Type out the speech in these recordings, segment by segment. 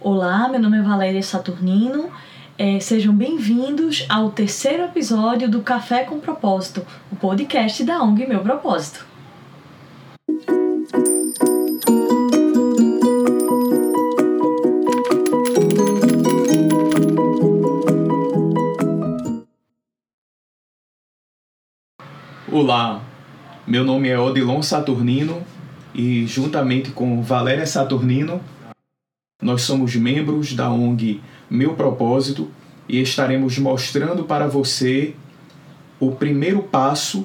Olá, meu nome é Valéria Saturnino. É, sejam bem-vindos ao terceiro episódio do Café com Propósito, o podcast da ONG Meu Propósito. Olá, meu nome é Odilon Saturnino e, juntamente com Valéria Saturnino, nós somos membros da ONG Meu Propósito e estaremos mostrando para você o primeiro passo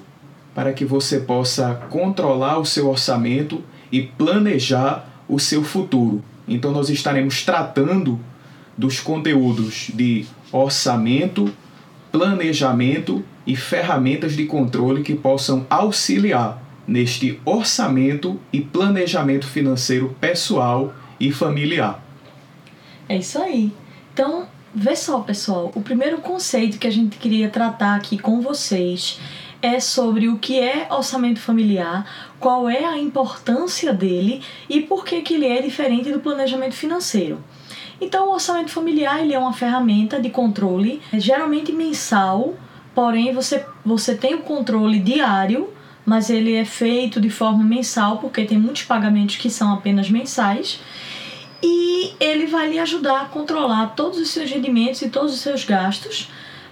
para que você possa controlar o seu orçamento e planejar o seu futuro. Então, nós estaremos tratando dos conteúdos de orçamento, planejamento e ferramentas de controle que possam auxiliar neste orçamento e planejamento financeiro pessoal e familiar. É isso aí. Então, vê só, pessoal, o primeiro conceito que a gente queria tratar aqui com vocês é sobre o que é orçamento familiar, qual é a importância dele e por que, que ele é diferente do planejamento financeiro. Então, o orçamento familiar ele é uma ferramenta de controle, geralmente mensal, porém você, você tem o controle diário, mas ele é feito de forma mensal, porque tem muitos pagamentos que são apenas mensais. E ele vai lhe ajudar a controlar todos os seus rendimentos e todos os seus gastos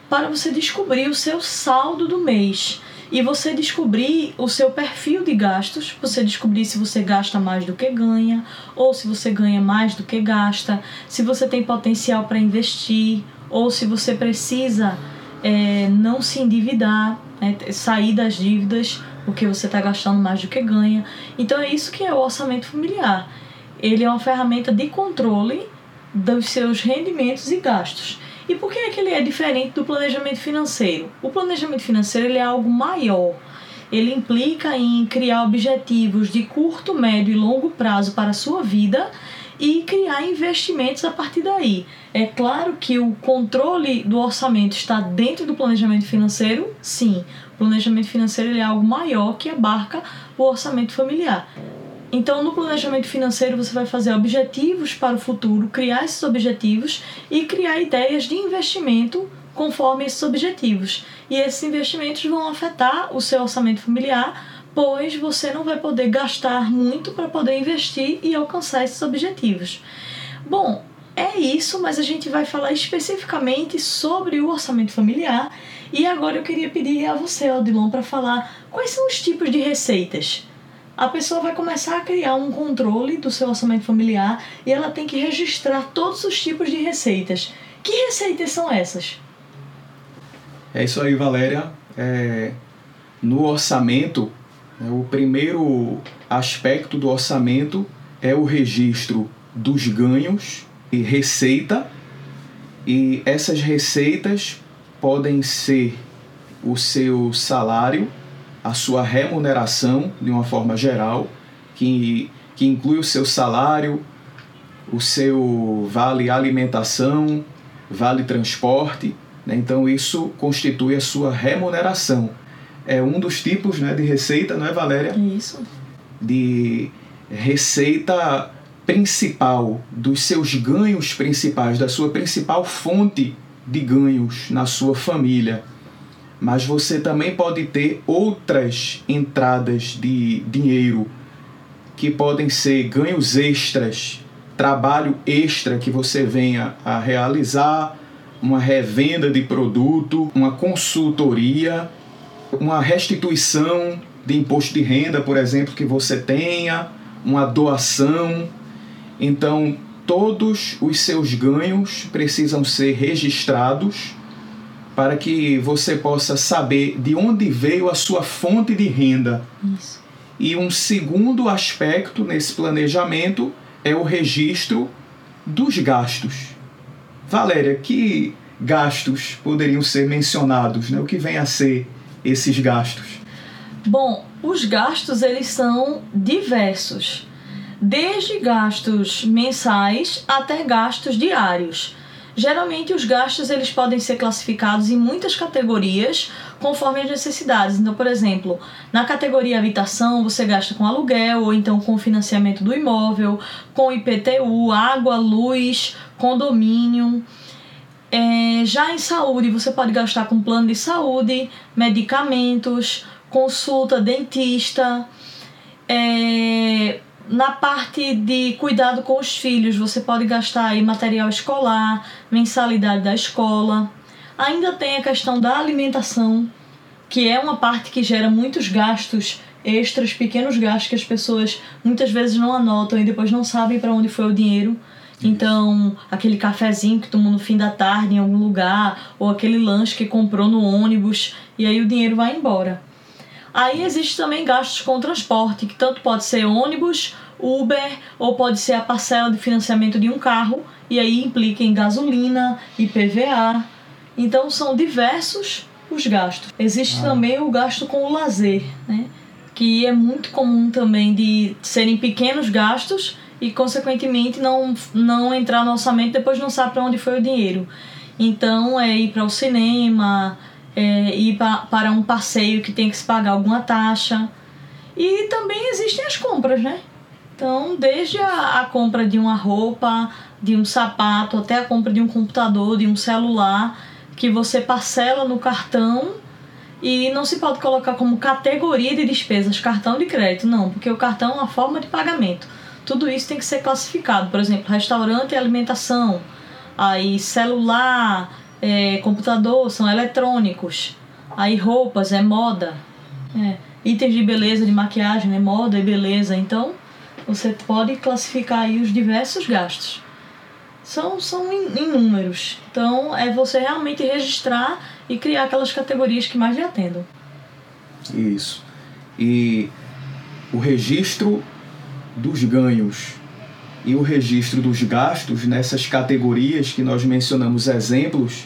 para você descobrir o seu saldo do mês e você descobrir o seu perfil de gastos, você descobrir se você gasta mais do que ganha ou se você ganha mais do que gasta, se você tem potencial para investir ou se você precisa é, não se endividar, né, sair das dívidas porque você está gastando mais do que ganha. Então é isso que é o orçamento familiar. Ele é uma ferramenta de controle dos seus rendimentos e gastos. E por que é que ele é diferente do planejamento financeiro? O planejamento financeiro ele é algo maior. Ele implica em criar objetivos de curto, médio e longo prazo para a sua vida e criar investimentos a partir daí. É claro que o controle do orçamento está dentro do planejamento financeiro, sim. O planejamento financeiro é algo maior que abarca o orçamento familiar. Então, no planejamento financeiro, você vai fazer objetivos para o futuro, criar esses objetivos e criar ideias de investimento conforme esses objetivos. E esses investimentos vão afetar o seu orçamento familiar, pois você não vai poder gastar muito para poder investir e alcançar esses objetivos. Bom, é isso, mas a gente vai falar especificamente sobre o orçamento familiar. E agora eu queria pedir a você, Odilon, para falar quais são os tipos de receitas. A pessoa vai começar a criar um controle do seu orçamento familiar e ela tem que registrar todos os tipos de receitas. Que receitas são essas? É isso aí, Valéria. É, no orçamento, né, o primeiro aspecto do orçamento é o registro dos ganhos e receita, e essas receitas podem ser o seu salário, a sua remuneração de uma forma geral, que, que inclui o seu salário, o seu vale alimentação, vale transporte. Né? Então, isso constitui a sua remuneração. É um dos tipos né, de receita, não é, Valéria? Isso. De receita principal, dos seus ganhos principais, da sua principal fonte de ganhos na sua família. Mas você também pode ter outras entradas de dinheiro que podem ser ganhos extras, trabalho extra que você venha a realizar, uma revenda de produto, uma consultoria, uma restituição de imposto de renda, por exemplo, que você tenha, uma doação. Então, todos os seus ganhos precisam ser registrados para que você possa saber de onde veio a sua fonte de renda. Isso. E um segundo aspecto nesse planejamento é o registro dos gastos. Valéria, que gastos poderiam ser mencionados? Né? O que vem a ser esses gastos? Bom, os gastos eles são diversos desde gastos mensais até gastos diários. Geralmente os gastos eles podem ser classificados em muitas categorias conforme as necessidades. Então, por exemplo, na categoria habitação você gasta com aluguel ou então com financiamento do imóvel, com IPTU, água, luz, condomínio. É, já em saúde você pode gastar com plano de saúde, medicamentos, consulta, dentista. É, na parte de cuidado com os filhos, você pode gastar aí material escolar, mensalidade da escola. Ainda tem a questão da alimentação, que é uma parte que gera muitos gastos extras, pequenos gastos que as pessoas muitas vezes não anotam e depois não sabem para onde foi o dinheiro. Então, aquele cafezinho que tomou no fim da tarde em algum lugar, ou aquele lanche que comprou no ônibus, e aí o dinheiro vai embora. Aí existe também gastos com transporte, que tanto pode ser ônibus, Uber, ou pode ser a parcela de financiamento de um carro, e aí implica em gasolina, IPVA. Então são diversos os gastos. Existe ah. também o gasto com o lazer, né? que é muito comum também de serem pequenos gastos e consequentemente não, não entrar no orçamento depois não sabe para onde foi o dinheiro. Então é ir para o cinema, é, ir para um passeio que tem que se pagar alguma taxa. E também existem as compras, né? Então, desde a, a compra de uma roupa, de um sapato, até a compra de um computador, de um celular, que você parcela no cartão e não se pode colocar como categoria de despesas cartão de crédito, não, porque o cartão é uma forma de pagamento. Tudo isso tem que ser classificado, por exemplo, restaurante e alimentação, aí celular, é, computador são eletrônicos, aí roupas é moda, é, itens de beleza, de maquiagem é moda e beleza, então você pode classificar aí os diversos gastos. São, são inúmeros, então é você realmente registrar e criar aquelas categorias que mais lhe atendam. Isso. E o registro dos ganhos e o registro dos gastos nessas categorias que nós mencionamos exemplos,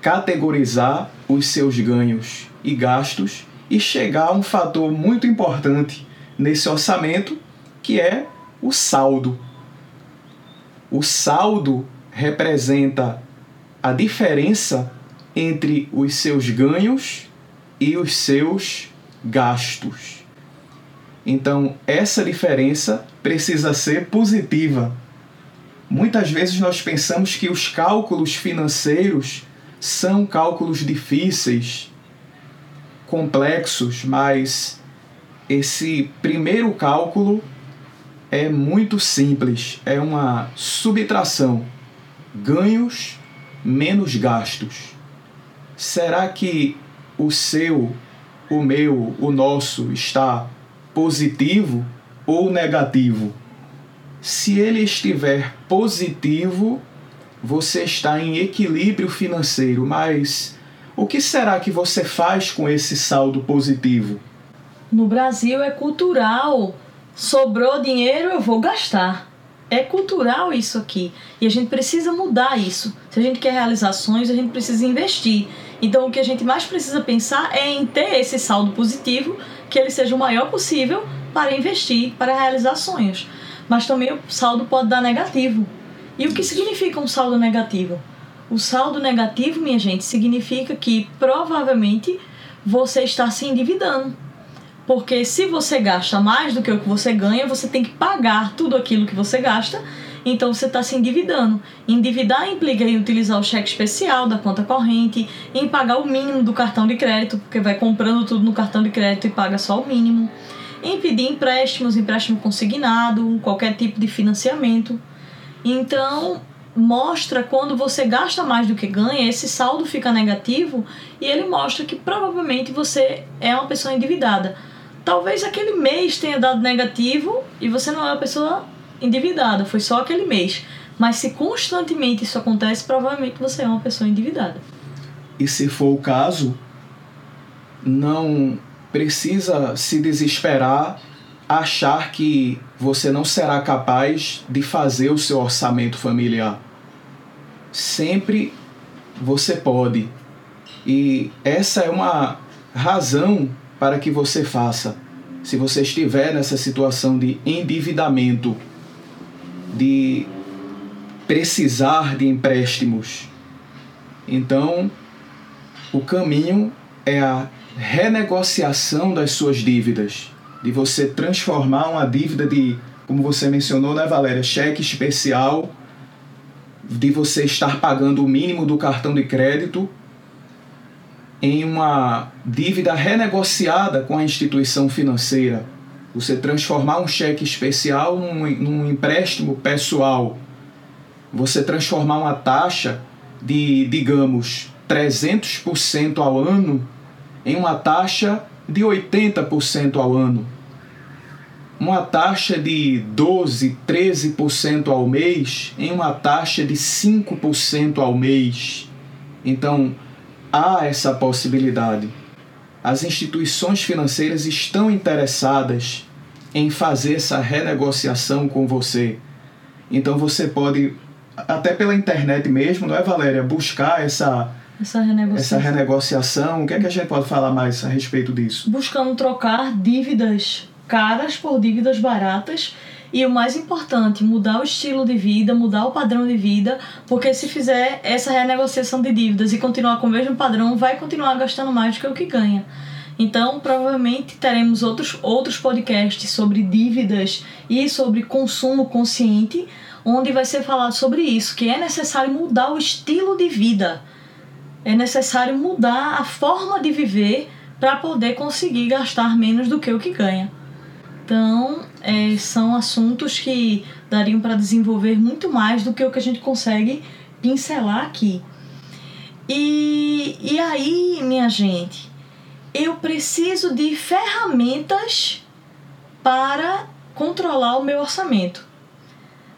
categorizar os seus ganhos e gastos e chegar a um fator muito importante nesse orçamento, que é o saldo. O saldo representa a diferença entre os seus ganhos e os seus gastos. Então, essa diferença precisa ser positiva. Muitas vezes nós pensamos que os cálculos financeiros são cálculos difíceis, complexos, mas esse primeiro cálculo é muito simples, é uma subtração. Ganhos menos gastos. Será que o seu, o meu, o nosso está positivo ou negativo. Se ele estiver positivo, você está em equilíbrio financeiro, mas o que será que você faz com esse saldo positivo? No Brasil é cultural. Sobrou dinheiro, eu vou gastar. É cultural isso aqui. E a gente precisa mudar isso. Se a gente quer realizar sonhos, a gente precisa investir. Então o que a gente mais precisa pensar é em ter esse saldo positivo que ele seja o maior possível para investir, para realizar sonhos. Mas também o saldo pode dar negativo. E o que significa um saldo negativo? O saldo negativo, minha gente, significa que provavelmente você está se endividando. Porque se você gasta mais do que o que você ganha, você tem que pagar tudo aquilo que você gasta então você está se endividando. Endividar implica em utilizar o cheque especial da conta corrente, em pagar o mínimo do cartão de crédito, porque vai comprando tudo no cartão de crédito e paga só o mínimo. Em pedir empréstimos, empréstimo consignado, qualquer tipo de financiamento. Então, mostra quando você gasta mais do que ganha, esse saldo fica negativo e ele mostra que provavelmente você é uma pessoa endividada. Talvez aquele mês tenha dado negativo e você não é uma pessoa endividada, foi só aquele mês. Mas se constantemente isso acontece, provavelmente você é uma pessoa endividada. E se for o caso, não precisa se desesperar, achar que você não será capaz de fazer o seu orçamento familiar. Sempre você pode. E essa é uma razão para que você faça. Se você estiver nessa situação de endividamento, de precisar de empréstimos. Então, o caminho é a renegociação das suas dívidas, de você transformar uma dívida de, como você mencionou, né, Valéria, cheque especial, de você estar pagando o mínimo do cartão de crédito em uma dívida renegociada com a instituição financeira. Você transformar um cheque especial num, num empréstimo pessoal. Você transformar uma taxa de, digamos, 300% ao ano em uma taxa de 80% ao ano. Uma taxa de 12, 13% ao mês em uma taxa de 5% ao mês. Então, há essa possibilidade. As instituições financeiras estão interessadas em fazer essa renegociação com você. Então você pode, até pela internet mesmo, não é, Valéria? Buscar essa, essa renegociação. essa renegociação. O que é que a gente pode falar mais a respeito disso? Buscando trocar dívidas caras por dívidas baratas e o mais importante, mudar o estilo de vida, mudar o padrão de vida, porque se fizer essa renegociação de dívidas e continuar com o mesmo padrão, vai continuar gastando mais do que o que ganha. Então, provavelmente teremos outros, outros podcasts sobre dívidas e sobre consumo consciente, onde vai ser falado sobre isso, que é necessário mudar o estilo de vida. É necessário mudar a forma de viver para poder conseguir gastar menos do que o que ganha. Então, é, são assuntos que dariam para desenvolver muito mais do que o que a gente consegue pincelar aqui. E, e aí, minha gente, eu preciso de ferramentas para controlar o meu orçamento.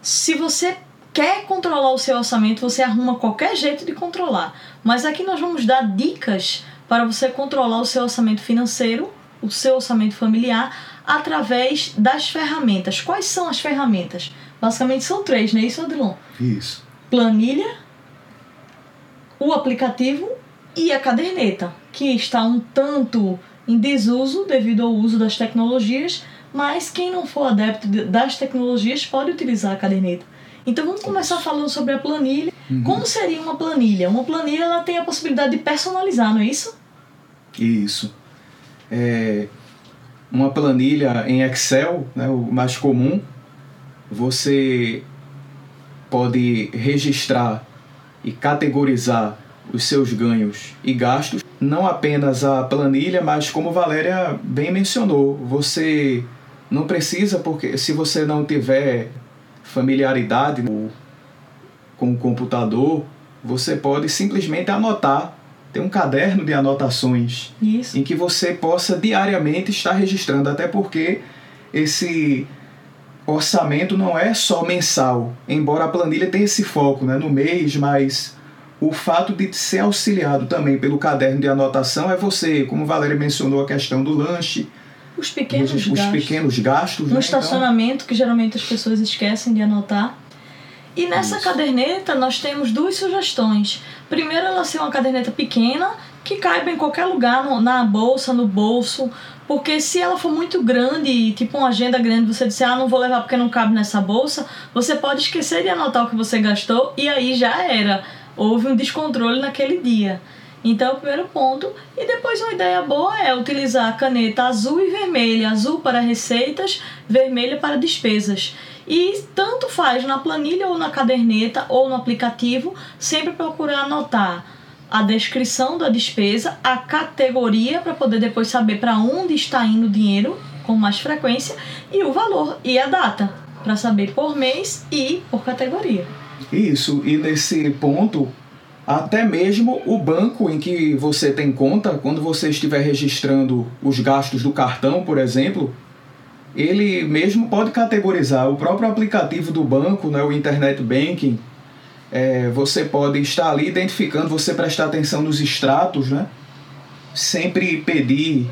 Se você quer controlar o seu orçamento, você arruma qualquer jeito de controlar. Mas aqui nós vamos dar dicas para você controlar o seu orçamento financeiro, o seu orçamento familiar, através das ferramentas. Quais são as ferramentas? Basicamente são três, não é isso, Adilon? Isso. Planilha, o aplicativo e a caderneta, que está um tanto em desuso devido ao uso das tecnologias, mas quem não for adepto das tecnologias pode utilizar a caderneta. Então vamos começar falando sobre a planilha. Uhum. Como seria uma planilha? Uma planilha ela tem a possibilidade de personalizar, não é isso? Isso. É, uma planilha em Excel, né, o mais comum, você pode registrar e categorizar os seus ganhos e gastos, não apenas a planilha, mas como Valéria bem mencionou, você não precisa porque se você não tiver familiaridade com o computador, você pode simplesmente anotar ter um caderno de anotações Isso. em que você possa diariamente estar registrando, até porque esse orçamento não é só mensal, embora a planilha tenha esse foco né, no mês, mas o fato de ser auxiliado também pelo caderno de anotação é você, como Valéria mencionou, a questão do lanche, os pequenos os, gastos. Os pequenos gastos. No né? estacionamento, então... que geralmente as pessoas esquecem de anotar. E nessa Isso. caderneta nós temos duas sugestões. Primeiro, ela ser uma caderneta pequena que caiba em qualquer lugar, no, na bolsa, no bolso. Porque se ela for muito grande, tipo uma agenda grande, você disser, ah, não vou levar porque não cabe nessa bolsa, você pode esquecer de anotar o que você gastou e aí já era. Houve um descontrole naquele dia. Então, o primeiro ponto. E depois, uma ideia boa é utilizar a caneta azul e vermelha: azul para receitas, vermelha para despesas. E tanto faz na planilha ou na caderneta ou no aplicativo, sempre procurar anotar a descrição da despesa, a categoria para poder depois saber para onde está indo o dinheiro com mais frequência e o valor e a data para saber por mês e por categoria. Isso, e nesse ponto, até mesmo o banco em que você tem conta, quando você estiver registrando os gastos do cartão, por exemplo, ele mesmo pode categorizar o próprio aplicativo do banco, né, o Internet Banking. É, você pode estar ali identificando, você prestar atenção nos extratos, né? Sempre pedir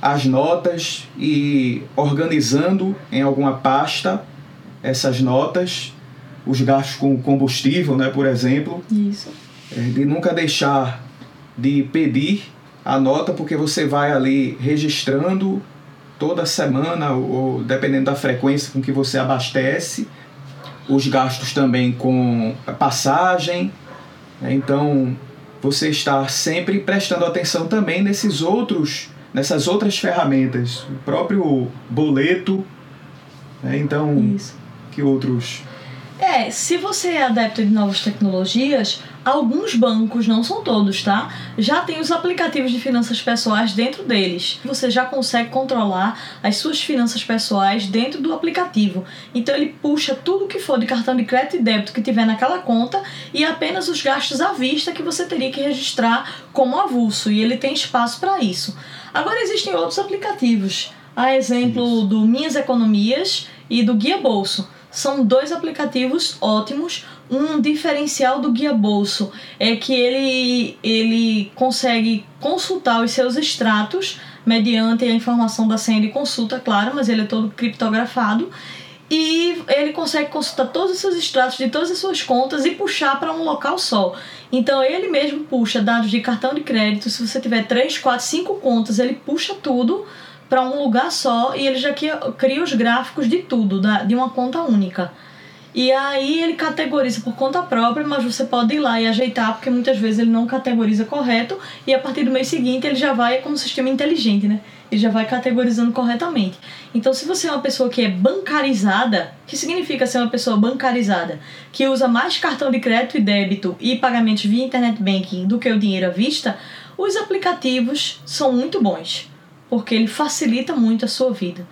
as notas e organizando em alguma pasta essas notas, os gastos com combustível, né, por exemplo. Isso. É, de nunca deixar de pedir a nota, porque você vai ali registrando toda semana, ou dependendo da frequência com que você abastece, os gastos também com passagem. Né? Então, você está sempre prestando atenção também nesses outros, nessas outras ferramentas, o próprio boleto. Né? Então, Isso. que outros? É, se você é adepto de novas tecnologias, alguns bancos, não são todos, tá? Já tem os aplicativos de finanças pessoais dentro deles. Você já consegue controlar as suas finanças pessoais dentro do aplicativo. Então ele puxa tudo que for de cartão de crédito e débito que tiver naquela conta e apenas os gastos à vista que você teria que registrar como avulso. E ele tem espaço para isso. Agora existem outros aplicativos. A exemplo do Minhas Economias e do Guia Bolso são dois aplicativos ótimos. Um diferencial do Guia Bolso é que ele, ele consegue consultar os seus extratos mediante a informação da senha de consulta, claro, mas ele é todo criptografado. E ele consegue consultar todos os seus extratos de todas as suas contas e puxar para um local só. Então ele mesmo puxa dados de cartão de crédito. Se você tiver 3, 4, 5 contas, ele puxa tudo para um lugar só e ele já cria os gráficos de tudo, da, de uma conta única. E aí ele categoriza por conta própria, mas você pode ir lá e ajeitar, porque muitas vezes ele não categoriza correto, e a partir do mês seguinte ele já vai, como um sistema inteligente, né? Ele já vai categorizando corretamente. Então, se você é uma pessoa que é bancarizada, que significa ser uma pessoa bancarizada, que usa mais cartão de crédito e débito e pagamentos via internet banking do que o dinheiro à vista, os aplicativos são muito bons, porque ele facilita muito a sua vida.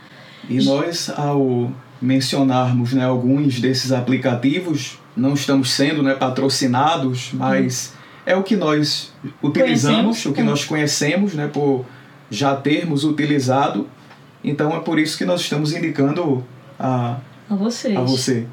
E nós, ao mencionarmos né, alguns desses aplicativos, não estamos sendo né, patrocinados, mas é o que nós utilizamos, Conhecemos. o que nós conhecemos, né, por já termos utilizado. Então é por isso que nós estamos indicando a, A vocês. a você.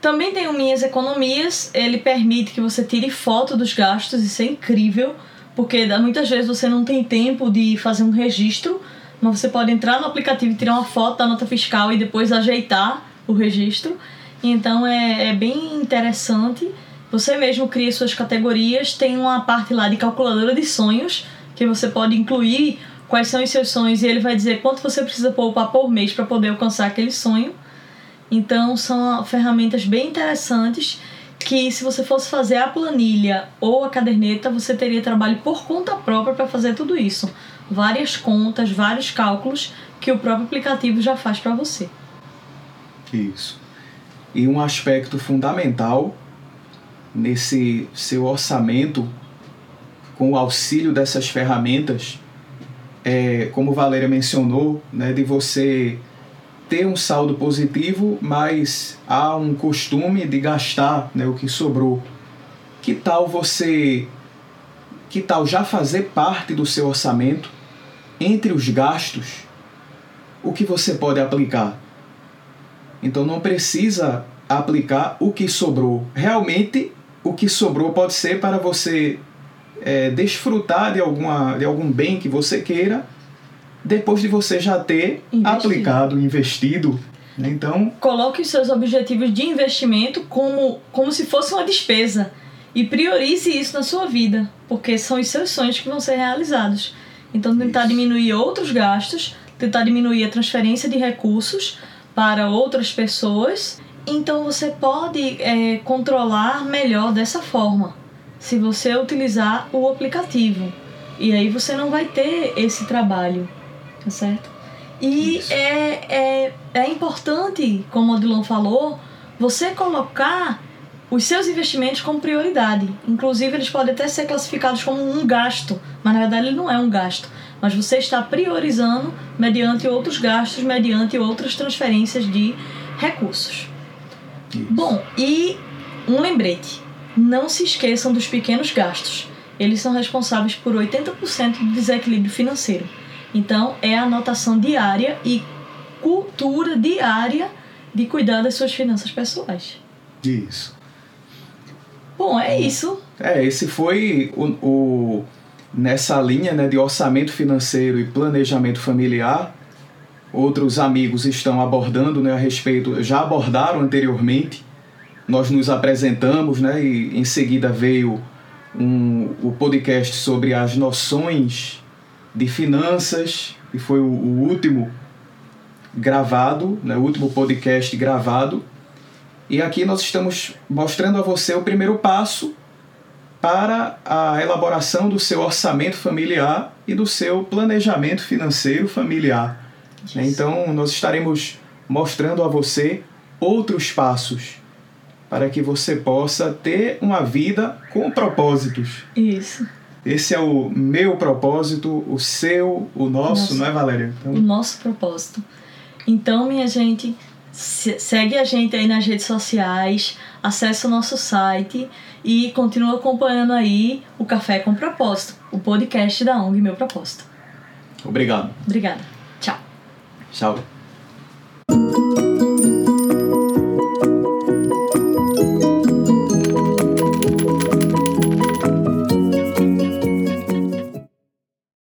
Também tem o Minhas Economias, ele permite que você tire foto dos gastos, isso é incrível, porque muitas vezes você não tem tempo de fazer um registro, mas você pode entrar no aplicativo e tirar uma foto da nota fiscal e depois ajeitar o registro. Então é, é bem interessante. Você mesmo cria suas categorias, tem uma parte lá de calculadora de sonhos, que você pode incluir quais são os seus sonhos e ele vai dizer quanto você precisa poupar por mês para poder alcançar aquele sonho. Então são ferramentas bem interessantes que se você fosse fazer a planilha ou a caderneta, você teria trabalho por conta própria para fazer tudo isso. Várias contas, vários cálculos que o próprio aplicativo já faz para você. Isso. E um aspecto fundamental nesse seu orçamento, com o auxílio dessas ferramentas, é, como Valéria mencionou, né, de você ter um saldo positivo, mas há um costume de gastar né, o que sobrou. Que tal você. Que tal já fazer parte do seu orçamento, entre os gastos, o que você pode aplicar? Então não precisa aplicar o que sobrou. Realmente, o que sobrou pode ser para você é, desfrutar de, alguma, de algum bem que você queira, depois de você já ter Investido. aplicado, investido. né? Então, Coloque os seus objetivos de investimento como, como se fosse uma despesa e priorize isso na sua vida, porque são os seus sonhos que vão ser realizados. Então, tentar Isso. diminuir outros gastos, tentar diminuir a transferência de recursos para outras pessoas. Então, você pode é, controlar melhor dessa forma, se você utilizar o aplicativo. E aí você não vai ter esse trabalho, tá certo? E Isso. é, é, é importante, como o Odilon falou, você colocar os seus investimentos como prioridade. Inclusive, eles podem até ser classificados como um gasto, mas na verdade ele não é um gasto. Mas você está priorizando mediante outros gastos, mediante outras transferências de recursos. isso. Bom, e um lembrete: não se esqueçam dos pequenos gastos. Eles são responsáveis por 80% do desequilíbrio financeiro. Então, é a anotação diária e cultura diária de cuidar das suas finanças pessoais. isso. Bom, é isso. É, esse foi o, o- nessa linha né, de orçamento financeiro e planejamento familiar. Outros amigos estão abordando né, a respeito, já abordaram anteriormente. Nós nos apresentamos, né, e em seguida veio um, o podcast sobre as noções de finanças, que foi o, o último gravado, né, o último podcast gravado. E aqui nós estamos mostrando a você o primeiro passo para a elaboração do seu orçamento familiar e do seu planejamento financeiro familiar. Isso. Então, nós estaremos mostrando a você outros passos para que você possa ter uma vida com propósitos. Isso. Esse é o meu propósito, o seu, o nosso, nosso não é, Valéria? Então... O nosso propósito. Então, minha gente, segue a gente aí nas redes sociais, acesse o nosso site e continua acompanhando aí o Café com Propósito, o podcast da ONG Meu Propósito. Obrigado. Obrigada. Tchau. Tchau.